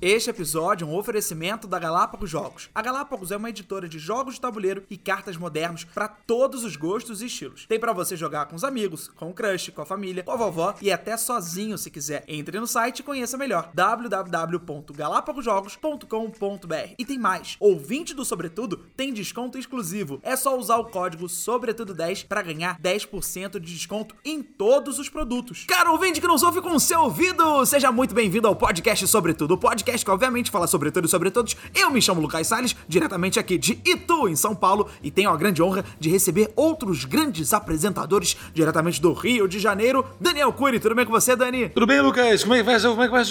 Este episódio é um oferecimento da Galápagos Jogos. A Galápagos é uma editora de jogos de tabuleiro e cartas modernos para todos os gostos e estilos. Tem para você jogar com os amigos, com o crush, com a família, com a vovó e até sozinho se quiser. Entre no site e conheça melhor www.galapagosjogos.com.br. E tem mais. Ouvinte do Sobretudo tem desconto exclusivo. É só usar o código Sobretudo10 para ganhar 10% de desconto em todos os produtos. Caro ouvinte que nos ouve com o seu ouvido, seja muito bem-vindo ao podcast Sobretudo, o podcast podcast que obviamente fala sobre tudo e sobre todos. Eu me chamo Lucas Salles, diretamente aqui de Itu, em São Paulo, e tenho a grande honra de receber outros grandes apresentadores diretamente do Rio de Janeiro. Daniel Cury, tudo bem com você, Dani? Tudo bem, Lucas? Como é que vai? Como é que vai?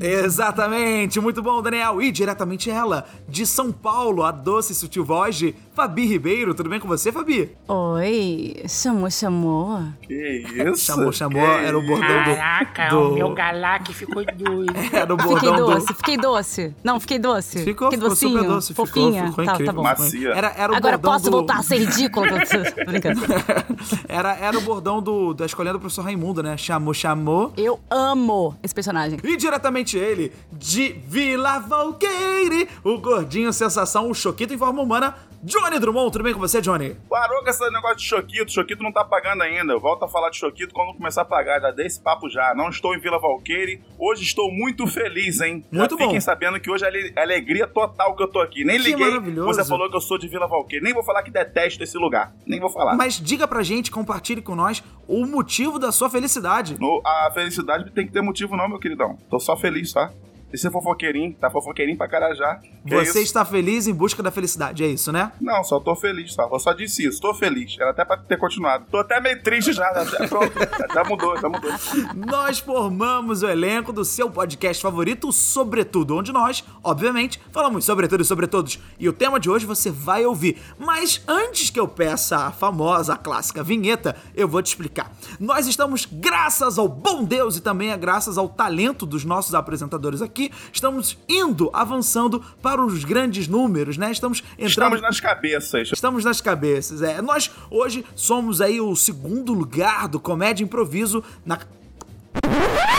Exatamente, muito bom, Daniel. E diretamente ela, de São Paulo, a doce e sutil voz de Fabi Ribeiro. Tudo bem com você, Fabi? Oi, chamou, chamou. Que isso? Chamou, chamou, era o bordão do... Caraca, do... o meu galac ficou doido. Era o Fiquei bordão doce, do... fiquei doce. Não, fiquei doce. Ficou, fiquei ficou docinho, super doce, ficou, fofinha. ficou tá, incrível. tá bom. Macia. Era, era o Agora posso do... voltar a ser ridículo? Tô brincando. era, era o bordão do, da escolha do professor Raimundo, né? Chamou, chamou. Eu amo esse personagem. E diretamente ele, de Vila Valqueire, o gordinho sensação, o Choquito em forma humana, Johnny Drummond. Tudo bem com você, Johnny? Parou com esse negócio de Choquito. Choquito não tá pagando ainda. Eu volto a falar de Choquito quando começar a pagar. Já dei esse papo já. Não estou em Vila Valqueire. Hoje estou muito feliz, hein? Muito já Fiquem bom. sabendo que hoje é ale- alegria total que eu tô aqui. Nem Que liguei. maravilhoso. Você falou que eu sou de Vila Valqueire. Nem vou falar que detesto esse lugar. Nem vou falar. Mas diga pra gente, compartilhe com nós o motivo da sua felicidade. No- a felicidade tem que ter motivo, não, meu queridão. Tô só feliz, tá? E ser fofoqueirinho, tá fofoqueirinho pra carajá. Que Você isso? está feliz em busca da felicidade, é isso, né? Não, só tô feliz, tá? Eu só disse isso, tô feliz. Era até pra ter continuado. Tô até meio triste já, já pronto. já mudou, já mudou. Nós formamos o elenco do seu podcast favorito, Sobretudo, onde nós, obviamente, falamos sobre tudo e sobre todos. E o tema de hoje você vai ouvir. Mas antes que eu peça a famosa, a clássica vinheta, eu vou te explicar. Nós estamos, graças ao bom Deus e também é graças ao talento dos nossos apresentadores aqui, estamos indo, avançando para os grandes números, né? Estamos entrando Estamos nas cabeças. Estamos nas cabeças, é. Nós hoje somos aí o segundo lugar do Comédia Improviso na.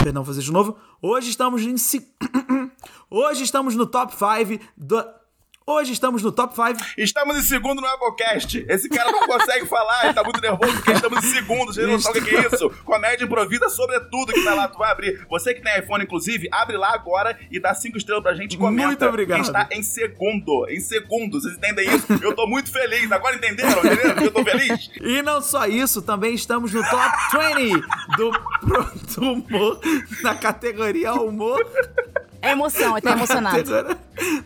Perdão, vou fazer de novo. Hoje estamos em. Hoje estamos no top 5 do. Hoje estamos no top 5. Estamos em segundo no Applecast. Esse cara não consegue falar, ele tá muito nervoso porque estamos em segundo. Você não sabe o que é isso? Comédia improvisa sobre tudo que tá lá. Tu vai abrir. Você que tem iPhone, inclusive, abre lá agora e dá cinco estrelas pra gente e comenta. Muito obrigado. Está em segundo. Em segundo. Vocês entendem isso? Eu tô muito feliz. Agora entenderam? Entenderam que eu tô feliz? E não só isso, também estamos no top 20 do, pro- do humor, na categoria humor. É emoção, ele tá emocionado.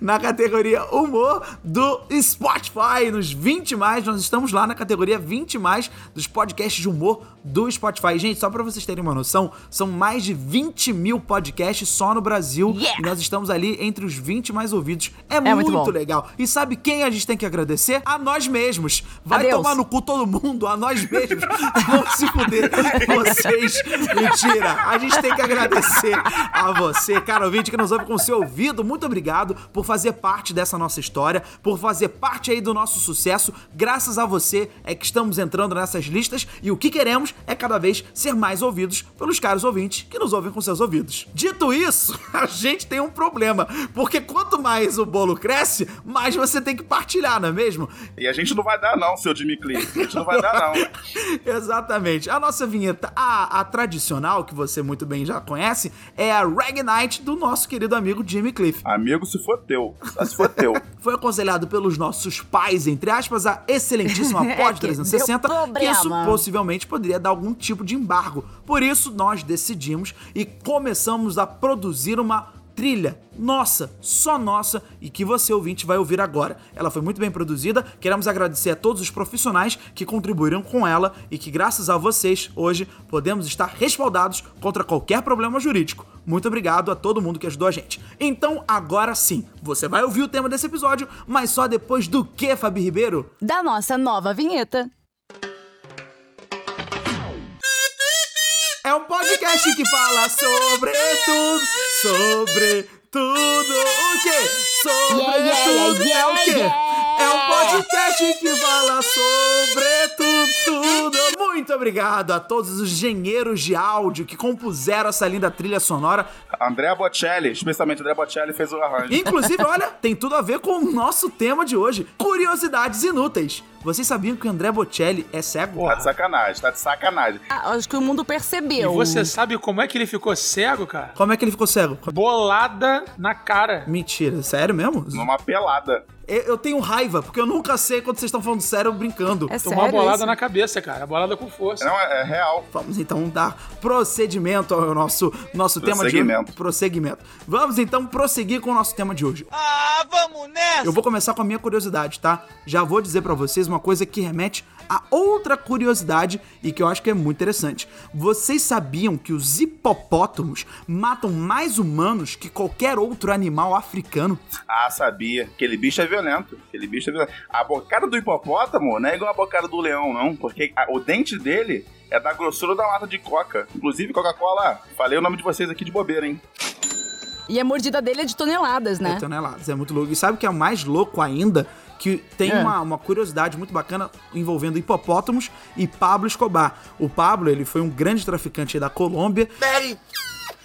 na categoria humor do Spotify. Nos 20 mais, nós estamos lá na categoria 20 mais dos podcasts de humor do Spotify. Gente, só pra vocês terem uma noção, são mais de 20 mil podcasts só no Brasil. Yeah! E nós estamos ali entre os 20 mais ouvidos. É, muito muito, bom. legal. E sabe quem a gente tem que agradecer? A nós mesmos. Vai Adeus. tomar no cu todo mundo, a nós mesmos. Vão se fuder vocês. Mentira. A gente tem que agradecer a você, cara ouvinte, que nos ouve com o seu ouvido. Muito obrigado por fazer parte dessa nossa história, por fazer parte aí do nosso sucesso. Graças a você é que estamos entrando nessas listas e o que queremos é cada vez ser mais ouvidos pelos caros ouvintes que nos ouvem com seus ouvidos. Dito isso, a gente tem um problema, porque quanto mais o bolo cresce, mais você tem que partilhar, não é mesmo? E a gente não vai dar, não, seu Jimmy Cliff. A gente não vai dar, não. Exatamente. A nossa vinheta, a, a tradicional, que você muito bem já conhece, é a Rag Night do nosso querido amigo Jimmy Cliff. Amigo, se for teu. Só se for teu. Foi aconselhado pelos nossos pais, entre aspas, a excelentíssima É Pod que 360, deu que isso possivelmente poderia dar algum tipo de embargo. Por isso, nós decidimos e começamos a produzir uma trilha nossa, só nossa, e que você ouvinte vai ouvir agora. Ela foi muito bem produzida, queremos agradecer a todos os profissionais que contribuíram com ela e que graças a vocês, hoje, podemos estar respaldados contra qualquer problema jurídico. Muito obrigado a todo mundo que ajudou a gente. Então, agora sim, você vai ouvir o tema desse episódio, mas só depois do que, Fabi Ribeiro? Da nossa nova vinheta. É um podcast que fala sobre tudo, sobre tudo. O quê? Sobre Yeah, yeah, tudo. yeah, é o quê? yeah. É um podcast que fala sobre tudo, tudo. Muito obrigado a todos os engenheiros de áudio que compuseram essa linda trilha sonora. André Bocelli, especialmente André Bocelli, fez o arranjo. Inclusive, olha, tem tudo a ver com o nosso tema de hoje: curiosidades inúteis. Vocês sabiam que o André Bocelli é cego? Tá de sacanagem, tá de sacanagem. Ah, acho que o mundo E percebeu. você sabe como é que ele ficou cego, cara? Como é que ele ficou cego? Bolada na cara. Mentira, sério mesmo? Numa pelada. Eu eu tenho raiva, porque eu nunca sei quando vocês estão falando sério ou brincando. É uma sério bolada isso? na cabeça, cara. Bolada com força. Não, é, é real. Vamos então dar procedimento ao nosso, nosso tema de hoje. Prosseguimento. Vamos então prosseguir com o nosso tema de hoje. Ah, vamos nessa! Eu vou começar com a minha curiosidade, tá? Já vou dizer pra vocês uma coisa que remete a outra curiosidade e que eu acho que é muito interessante. Vocês sabiam que os hipopótamos matam mais humanos que qualquer outro animal africano? Ah, sabia. Aquele bicho é violento. Aquele bicho é violento. A bocada do hipopótamo não é igual a bocada do leão, não. Porque a- o dente dele é da grossura da lata de coca. Inclusive, Coca-Cola, falei o nome de vocês aqui de bobeira, hein? E a mordida dele é de toneladas, né? toneladas. É muito louco. E sabe o que é mais louco ainda? Que tem É. uma, uma curiosidade muito bacana envolvendo hipopótamos e Pablo Escobar. O Pablo, ele foi um grande traficante da Colômbia Mary,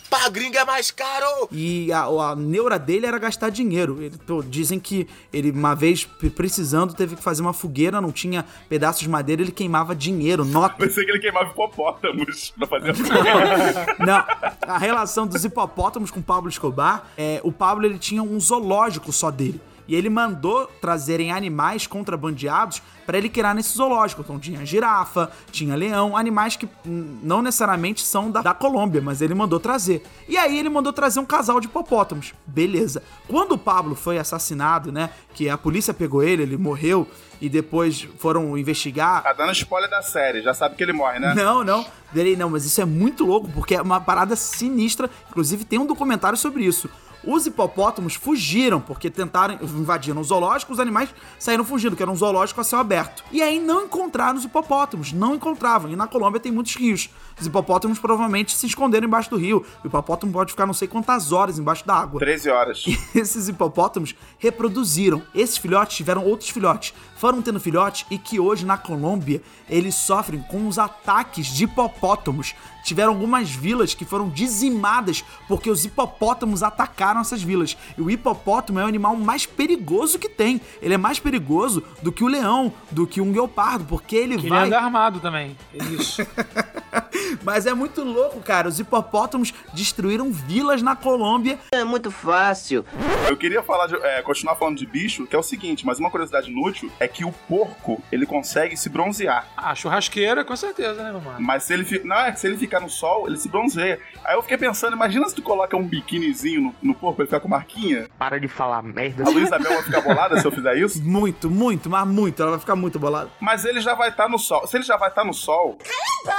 pra gringa é mais caro! e a, a neura dele era gastar dinheiro. Ele- pô, dizem que ele, uma vez precisando, teve que fazer uma fogueira, não tinha pedaços de madeira, ele queimava dinheiro, nota. Pensei que ele queimava hipopótamos pra fazer Não, a relação dos hipopótamos com Pablo Escobar, é, o Pablo ele tinha um zoológico só dele. E ele mandou trazerem animais contrabandeados para ele criar nesse zoológico. Então tinha girafa, tinha leão, animais que não necessariamente são da, da Colômbia, mas ele mandou trazer. E aí ele mandou trazer um casal de hipopótamos. Beleza. Quando o Pablo foi assassinado, né, que a polícia pegou ele, ele morreu e depois foram investigar, Tá dando spoiler da série, já sabe que ele morre, né? não, não. Peraí, não, mas isso é muito louco, porque é uma parada sinistra. Inclusive, tem um documentário sobre isso. Os hipopótamos fugiram, porque tentaram, invadiram o zoológico, os animais saíram fugindo, que era um zoológico a céu aberto. E aí não encontraram os hipopótamos, não encontravam. E na Colômbia tem muitos rios. Os hipopótamos provavelmente se esconderam embaixo do rio. O hipopótamo pode ficar não sei quantas horas embaixo da água. 13 horas. Esses hipopótamos reproduziram. Esses filhotes tiveram outros filhotes. Foram tendo filhotes e que hoje na Colômbia eles sofrem com os ataques de hipopótamos. Tiveram algumas vilas que foram dizimadas porque os hipopótamos atacaram essas vilas. E o hipopótamo é o animal mais perigoso que tem. Ele é mais perigoso do que o leão, do que um guepardo, porque ele Que ele vai. anda armado também. É isso. Mas é muito louco, cara. Os hipopótamos destruíram vilas na Colômbia É muito fácil. Eu queria falar de- é, continuar falando de bicho, que é o seguinte, mas uma curiosidade inútil é que o porco, ele consegue se bronzear. A churrasqueira, com certeza, né, meu mano? Mas se ele, não, é se ele ficar no sol, ele se bronzeia. Aí eu fiquei pensando, imagina se tu coloca um biquinizinho no, no porco ele ficar com marquinha. Para de falar merda. A Luísa Mel vai ficar bolada se eu fizer isso. muito, muito, mas muito. Ela vai ficar muito bolada. Mas ele já vai estar no sol. Se ele já vai estar no sol. Cala a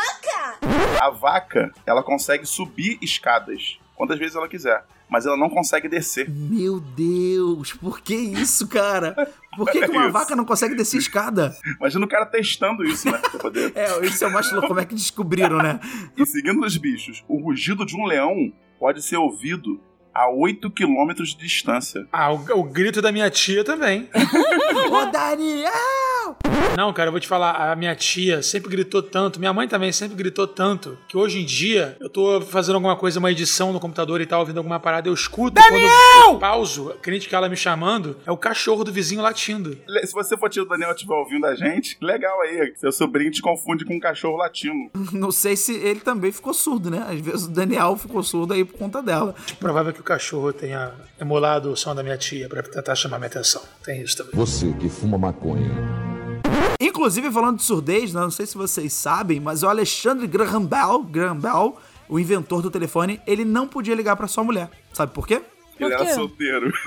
vaca! A vaca, ela consegue subir escadas quantas vezes ela quiser. Mas ela não consegue descer. Meu Deus, por que isso, cara? Por que, que uma Isso. vaca não consegue descer escada? Imagina o cara testando isso, né? Poder. É, isso é o mais louco. Como é que descobriram, né? E seguindo os bichos, o rugido de um leão pode ser ouvido a 8 km de distância. Ah, o, o grito da minha tia também. Ô, Daniel! Não, cara, eu vou te falar, a minha tia sempre gritou tanto, minha mãe também sempre gritou tanto, que hoje em dia eu tô fazendo alguma coisa, uma edição no computador e tal, ouvindo alguma parada, eu escuto Daniel! quando eu pauso, crente que ela me chamando, é o cachorro do vizinho latindo. Se você for tio do Daniel e estiver ouvindo a gente, legal aí. Seu sobrinho te confunde com um cachorro latino. Não sei se ele também ficou surdo, né? Às vezes o Daniel ficou surdo aí por conta dela. Provável que o cachorro tenha emulado o som da minha tia pra tentar chamar minha atenção. Tem isso também. Você que fuma maconha. Inclusive, falando de surdez, né, não sei se vocês sabem, mas o Alexandre Graham Bell, Graham Bell, o inventor do telefone, ele não podia ligar pra sua mulher. Sabe por quê? Ele era solteiro.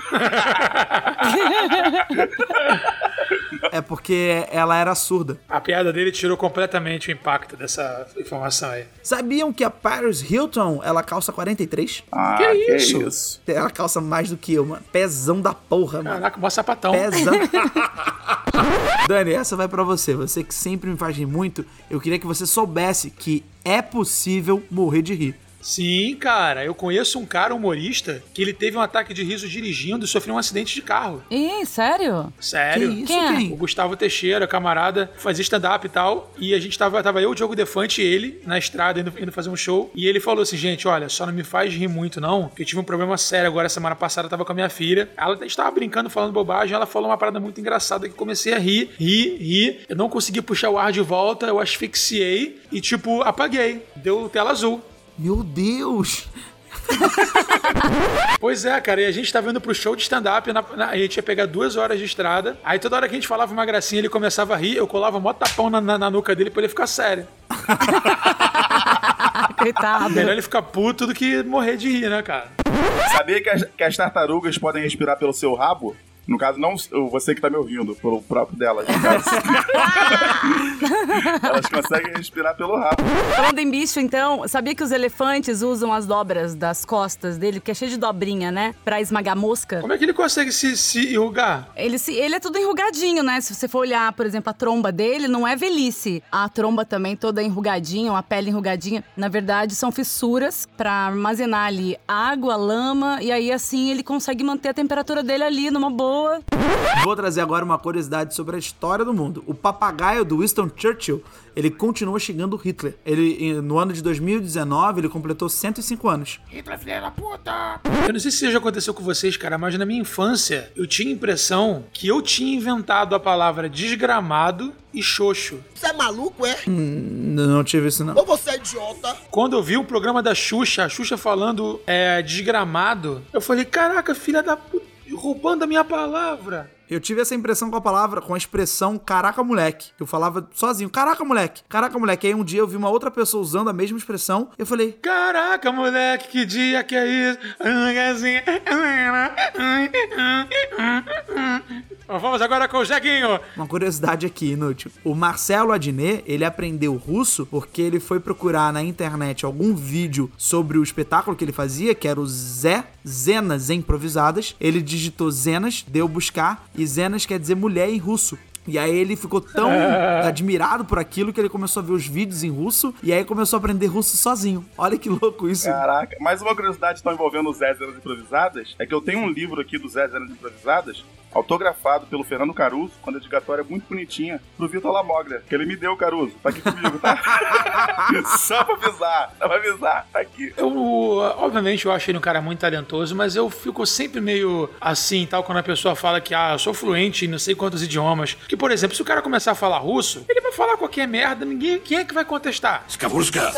É porque ela era surda. A piada dele tirou completamente o impacto dessa informação aí. Sabiam que a Paris Hilton, ela calça 43? Ah, Que que, isso? isso? Ela calça mais do que eu, mano. Pezão da porra, mano. Caraca, mó sapatão. Pezão. Dani, essa vai pra você. Você que sempre me faz rir muito, eu queria que você soubesse que é possível morrer de rir. Sim, cara, eu conheço um cara humorista que ele teve um ataque de riso dirigindo e sofreu um acidente de carro. Ih, sério? Sério? Que isso, Quem é? quem? O Gustavo Teixeira, camarada, fazia stand-up e tal. E a gente tava, tava eu, o Diogo Defante e ele na estrada indo, indo fazer um show. E ele falou assim: gente, olha, só não me faz rir muito, não. Que eu tive um problema sério agora semana passada, eu tava com a minha filha. Ela estava brincando, falando bobagem. Ela falou uma parada muito engraçada que comecei a rir, rir, rir. Eu não consegui puxar o ar de volta, eu asfixiei e, tipo, apaguei. Deu tela azul. Meu Deus! Pois é, cara, e a gente tava indo pro show de stand-up, na- na- a gente ia pegar duas horas de estrada, aí toda hora que a gente falava uma gracinha, ele começava a rir, eu colava mó tapão na, na, na nuca dele pra ele ficar sério. Coitado. Melhor ele ficar puto do que morrer de rir, né, cara? Sabia que as, que as tartarugas podem respirar pelo seu rabo? No caso, não você que tá me ouvindo, pelo próprio delas. No caso. Elas conseguem respirar pelo rabo. Falando em bicho, então, sabia que os elefantes usam as dobras das costas dele, que é cheio de dobrinha, né? Pra esmagar mosca? Como é que ele consegue se, se enrugar? Ele, se, ele é tudo enrugadinho, né? Se você for olhar, por exemplo, a tromba dele, não é velhice. A tromba também toda enrugadinha, uma pele enrugadinha. Na verdade, são fissuras pra armazenar ali água, lama, e aí assim ele consegue manter a temperatura dele ali numa boa. Vou trazer agora uma curiosidade sobre a história do mundo. O papagaio do Winston Churchill, ele continua xingando Hitler. Ele, no ano de 2019, ele completou 105 anos. Hitler, filha da puta! Eu não sei se isso já aconteceu com vocês, cara, mas na minha infância eu tinha a impressão que eu tinha inventado a palavra desgramado e xoxo. Você é maluco, é? N- Não tive isso, não. Ou você é idiota? Quando eu vi o programa da Xuxa, a Xuxa falando é, desgramado, eu falei, caraca, filha da puta, roubando a minha palavra. Eu tive essa impressão com a palavra, com a expressão caraca moleque. Eu falava sozinho, caraca moleque, caraca moleque. Aí um dia eu vi uma outra pessoa usando a mesma expressão. Eu falei, Caraca, moleque, que dia que é isso? Vamos agora com o Jeguinho. Uma curiosidade aqui inútil. O Marcelo Adnet, ele aprendeu russo porque ele foi procurar na internet algum vídeo sobre o espetáculo que ele fazia, que era o Zé Zenas Improvisadas. Ele digitou Zenas, deu buscar, e Zenas quer dizer mulher em russo. E aí ele ficou tão admirado por aquilo que ele começou a ver os vídeos em russo e aí começou a aprender russo sozinho. Olha que louco isso. Caraca. Mais uma curiosidade que estão envolvendo os Zé Zenas Improvisadas é que eu tenho um livro aqui dos Zé Zenas Improvisadas, autografado pelo Fernando Caruso, com dedicatória muito bonitinha, pro Vitor Lamogra, que ele me deu, Caruso. Tá aqui comigo, tá? Só pra avisar, só pra avisar, tá aqui. Eu, obviamente, eu acho ele um cara muito talentoso, mas eu fico sempre meio assim, tal, quando a pessoa fala que, ah, eu sou fluente em não sei quantos idiomas. Que, por exemplo, se o cara começar a falar russo, ele vai falar qualquer merda, ninguém, quem é que vai contestar?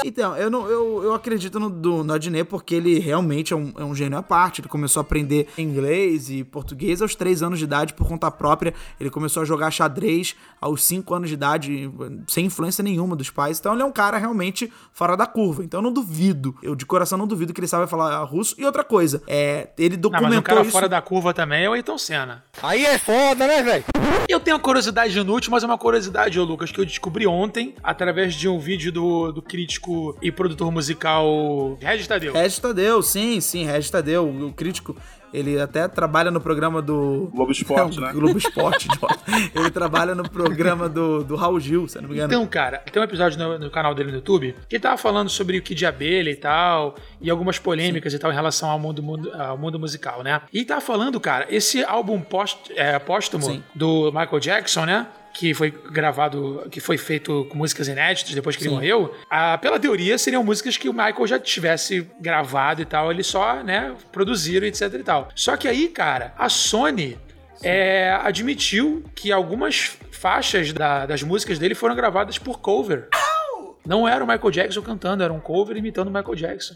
Então, eu, não, eu, eu acredito no, do, no Adnet porque ele realmente é um, é um gênio à parte. Ele começou a aprender inglês e português aos 3 anos de idade por conta própria. Ele começou a jogar xadrez aos 5 anos de idade, sem influência nenhuma dos pais. Então ele é um cara realmente fora da curva. Então eu não duvido. Eu de coração não duvido que ele saiba falar russo. E outra coisa, é, ele Não, documentou mas um cara isso. fora da curva também é o Ayrton Senna. Aí é foda, né, velho? Eu tenho uma curiosidade inútil, mas é uma curiosidade, ô Lucas, que eu descobri ontem através de um vídeo do, do crítico e produtor musical Regis Tadeu. Regis Tadeu, sim, sim, Regis Tadeu, o crítico. Ele até trabalha no programa do. Globo Esporte, É, né? Globo Esporte. Ele trabalha no programa do, do Raul Gil, se não me engano. Então, cara, tem um episódio no, no canal dele no YouTube que ele tava falando sobre o que de abelha e tal, e algumas polêmicas e tal em relação ao mundo, mundo- ao mundo musical, né? E ele tava falando, cara, esse álbum póst, é, póstumo Sim. do Michael Jackson, né? Que foi gravado, que foi feito com músicas inéditas depois que ele morreu. Ah, pela teoria, seriam músicas que o Michael já tivesse gravado e tal. Ele só, né, produziram, etc e tal. Só que aí, cara, a Sony é, admitiu que algumas faixas da- das músicas dele foram gravadas por cover. Não era o Michael Jackson cantando, era um cover imitando o Michael Jackson.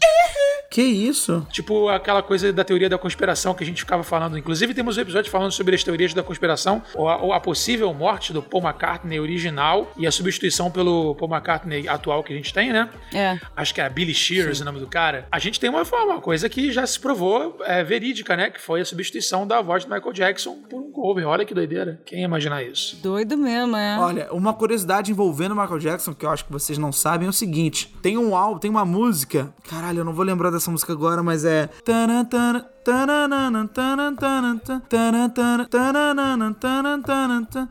Que isso? Tipo aquela coisa da teoria da conspiração que a gente ficava falando. Inclusive, temos um episódio falando sobre as teorias da conspiração, ou a, ou a possível morte do Paul McCartney original e a substituição pelo Paul McCartney atual que a gente tem, né? É. Acho que era Billy Shears o nome do cara. A gente tem uma uma coisa que já se provou é, verídica, né? Que foi a substituição da voz do Michael Jackson por um cover. Olha que doideira. Quem ia imaginar isso? Doido mesmo, é. Olha, uma curiosidade envolvendo o Michael Jackson, que eu acho que vocês não sabem, é o seguinte: tem um álbum, tem uma música. Caralho, eu não vou lembrar dessa música agora, mas é.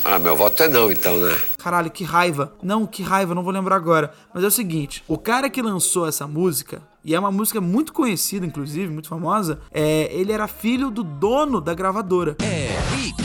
Ah, meu voto é não, então, né? Caralho, que raiva. Não, que raiva, não vou lembrar agora. Mas é o seguinte: o cara que lançou essa música, e é uma música muito conhecida, inclusive, muito famosa, é, ele era filho do dono da gravadora. É Riquinho.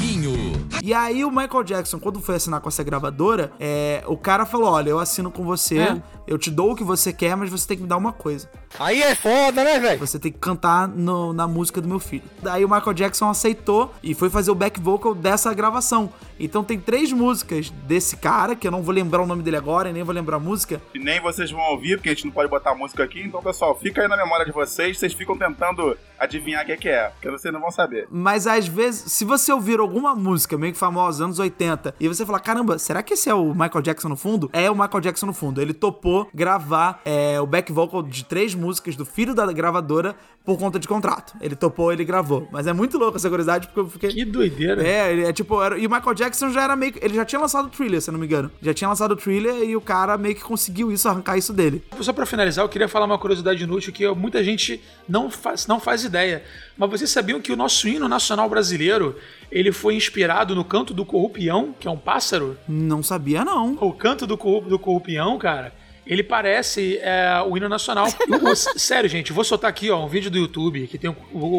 E aí o Michael Jackson, quando foi assinar com essa gravadora, é, o cara falou: olha, eu assino com você, É. eu te dou o que você quer, mas você tem que me dar uma coisa. Aí é foda, né, velho? Você tem que cantar no- na música do meu filho. Daí o Michael Jackson aceitou e foi fazer o back vocal dessa gravação. Então tem três músicas desse cara, que eu não vou lembrar o nome dele agora e nem vou lembrar a música. E nem vocês vão ouvir, porque a gente não pode botar música aqui. Então, pessoal, fica aí na memória de vocês. Vocês ficam tentando adivinhar o que é que é, porque vocês não vão saber. Mas às vezes, se você ouvir alguma música meio que famosa, anos 80, e você falar, caramba, será que esse é o Michael Jackson no fundo? É o Michael Jackson no fundo. Ele topou gravar é, o back vocal de três músicas do filho da gravadora por conta de contrato. Ele topou, ele gravou. Mas é muito louco essa curiosidade, porque eu fiquei. Que doideira. É, é tipo. Era, e o Michael Jackson já era meio. Ele já tinha lançado o thriller, se não me engano. Já tinha lançado o thriller e o cara meio que conseguiu isso, arrancar isso dele. Só pra finalizar, eu queria falar uma curiosidade inútil que muita gente não faz, não faz ideia. Mas vocês sabiam que o nosso hino nacional brasileiro ele foi inspirado no canto do corrupião, que é um pássaro? Não sabia, não. O canto do, corru- do corrupião, cara, ele parece é, o hino nacional. Sério, gente, vou soltar aqui ó, um vídeo do YouTube que tem o,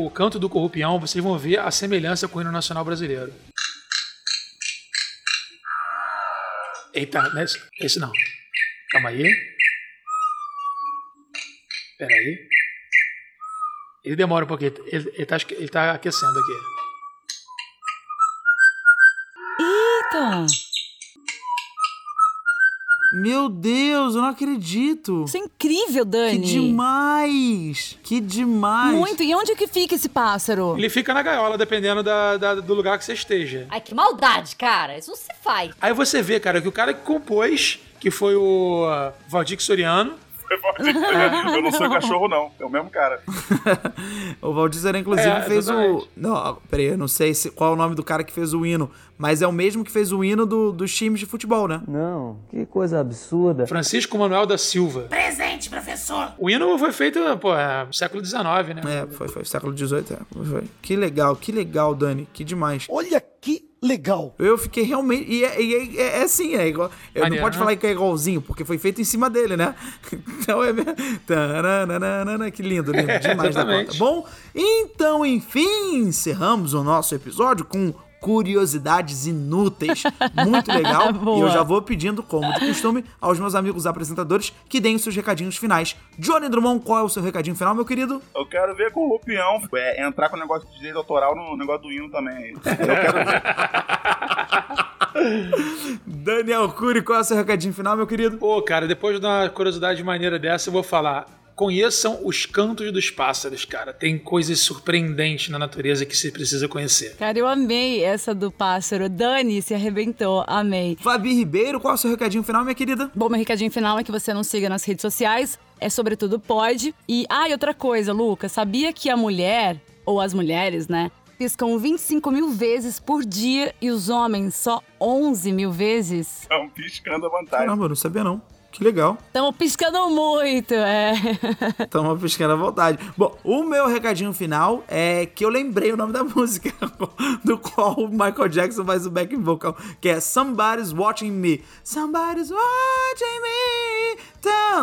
o- canto do corrupião, vocês vão ver a semelhança com o hino nacional brasileiro. Eita, é esse, esse não. Calma aí. Pera aí. Ele demora um pouquinho, ele, ele, tá, ele tá aquecendo aqui. Eita! Meu Deus, eu não acredito. Isso é incrível, Dani. Que demais! Que demais! Muito. E onde que fica esse pássaro? Ele fica na gaiola, dependendo da- da- do lugar que você esteja. Ai, que maldade, cara. Isso não se faz. Aí você vê, cara, que o cara que compôs, que foi o uh, Valdir Soriano, Eu não sou cachorro, não. É o mesmo cara. o Valdir Zera, inclusive, É, fez o. Não, peraí, eu não sei se, qual é o nome do cara que fez o hino, mas é o mesmo que fez o hino do- dos times de futebol, né? Não, que coisa absurda. Francisco Manuel da Silva. Presente, professor. O hino foi feito, pô, é, no século XIX, né? É, foi, foi século XVIII. É, foi. Que legal, que legal, Dani, que demais. Olha que legal. Eu fiquei realmente. E é, e é, é, é assim, é igual. Eu não pode falar que é igualzinho, porque foi feito em cima dele, né? Então é. mesmo. Que lindo, lindo. Demais da conta. Bom, então, enfim, encerramos o nosso episódio com curiosidades inúteis. Muito legal. e eu já vou pedindo, como de costume, aos meus amigos apresentadores que deem os seus recadinhos finais. Johnny Drummond, qual é o seu recadinho final, meu querido? Eu quero ver com o Rupião é, entrar com o negócio de direito autoral no negócio do hino também. Eu quero ver. Daniel Cury, qual é o seu recadinho final, meu querido? Pô, cara, depois de uma curiosidade maneira dessa, eu vou falar. Conheçam os cantos dos pássaros, cara. Tem coisas surpreendentes na natureza que você precisa conhecer. Cara, eu amei essa do pássaro. Dani se arrebentou. Amei. Fabi Ribeiro, qual é o seu recadinho final, minha querida? Bom, meu recadinho final é que você não siga nas redes sociais. É sobretudo pode. E, ah, e outra coisa, Lucas. Sabia que a mulher, ou as mulheres, né? Piscam 25 mil vezes por dia e os homens só 11 mil vezes? Estão piscando à vontade. Caramba, eu não sabia não. Que legal. Estamos piscando muito, é. Tamo piscando à vontade. Bom, o meu recadinho final é que eu lembrei o nome da música do qual o Michael Jackson faz o backing vocal, que é Somebody's Watching Me. Somebody's Watching Me.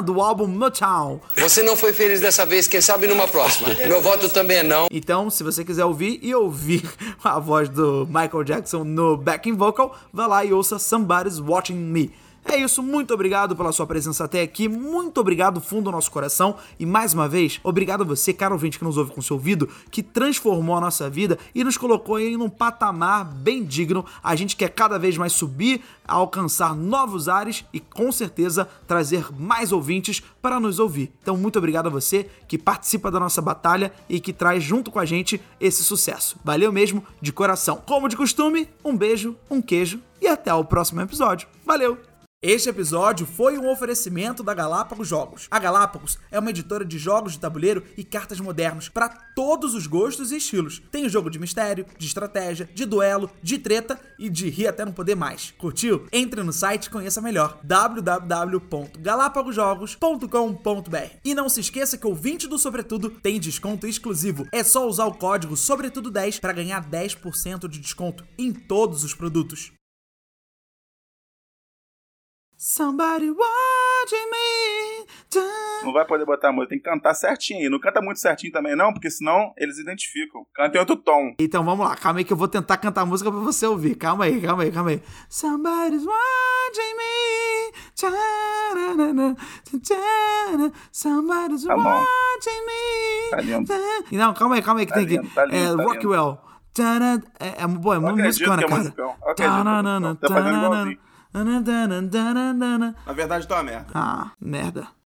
Do álbum Motown. Você não foi feliz dessa vez, quem sabe numa próxima. Meu voto também é não. Então, se você quiser ouvir e ouvir a voz do Michael Jackson no backing vocal, vá lá e ouça Somebody's Watching Me. É isso, muito obrigado pela sua presença até aqui, muito obrigado fundo do nosso coração e mais uma vez, obrigado a você, caro ouvinte que nos ouve com seu ouvido, que transformou a nossa vida e nos colocou em um patamar bem digno. A gente quer cada vez mais subir, alcançar novos ares e com certeza trazer mais ouvintes para nos ouvir. Então, muito obrigado a você que participa da nossa batalha e que traz junto com a gente esse sucesso. Valeu mesmo, de coração. Como de costume, um beijo, um queijo e até o próximo episódio. Valeu! Este episódio foi um oferecimento da Galápagos Jogos. A Galápagos é uma editora de jogos de tabuleiro e cartas modernos para todos os gostos e estilos. Tem jogo de mistério, de estratégia, de duelo, de treta e de rir até não poder mais. Curtiu? Entre no site e conheça melhor www.galapagosjogos.com.br. E não se esqueça que o 20 do Sobretudo tem desconto exclusivo. É só usar o código Sobretudo10 para ganhar 10% de desconto em todos os produtos. Somebody watching me. Não vai poder botar a música, tem que cantar certinho. E não canta muito certinho também, não, porque senão eles identificam. Canta em outro tom. Então vamos lá, calma aí que eu vou tentar cantar a música pra você ouvir. Calma aí, calma aí, calma aí. Somebody's watching me. Somebody's Tá watching me. Tá lindo. Não, calma aí, calma aí que Tá tem lindo, que. tá lindo, é, tá Rockwell. É, é, é é é musicão. Tá fazendo igualzinho. tananana, tananana. Na verdade, tá uma merda. Ah, merda.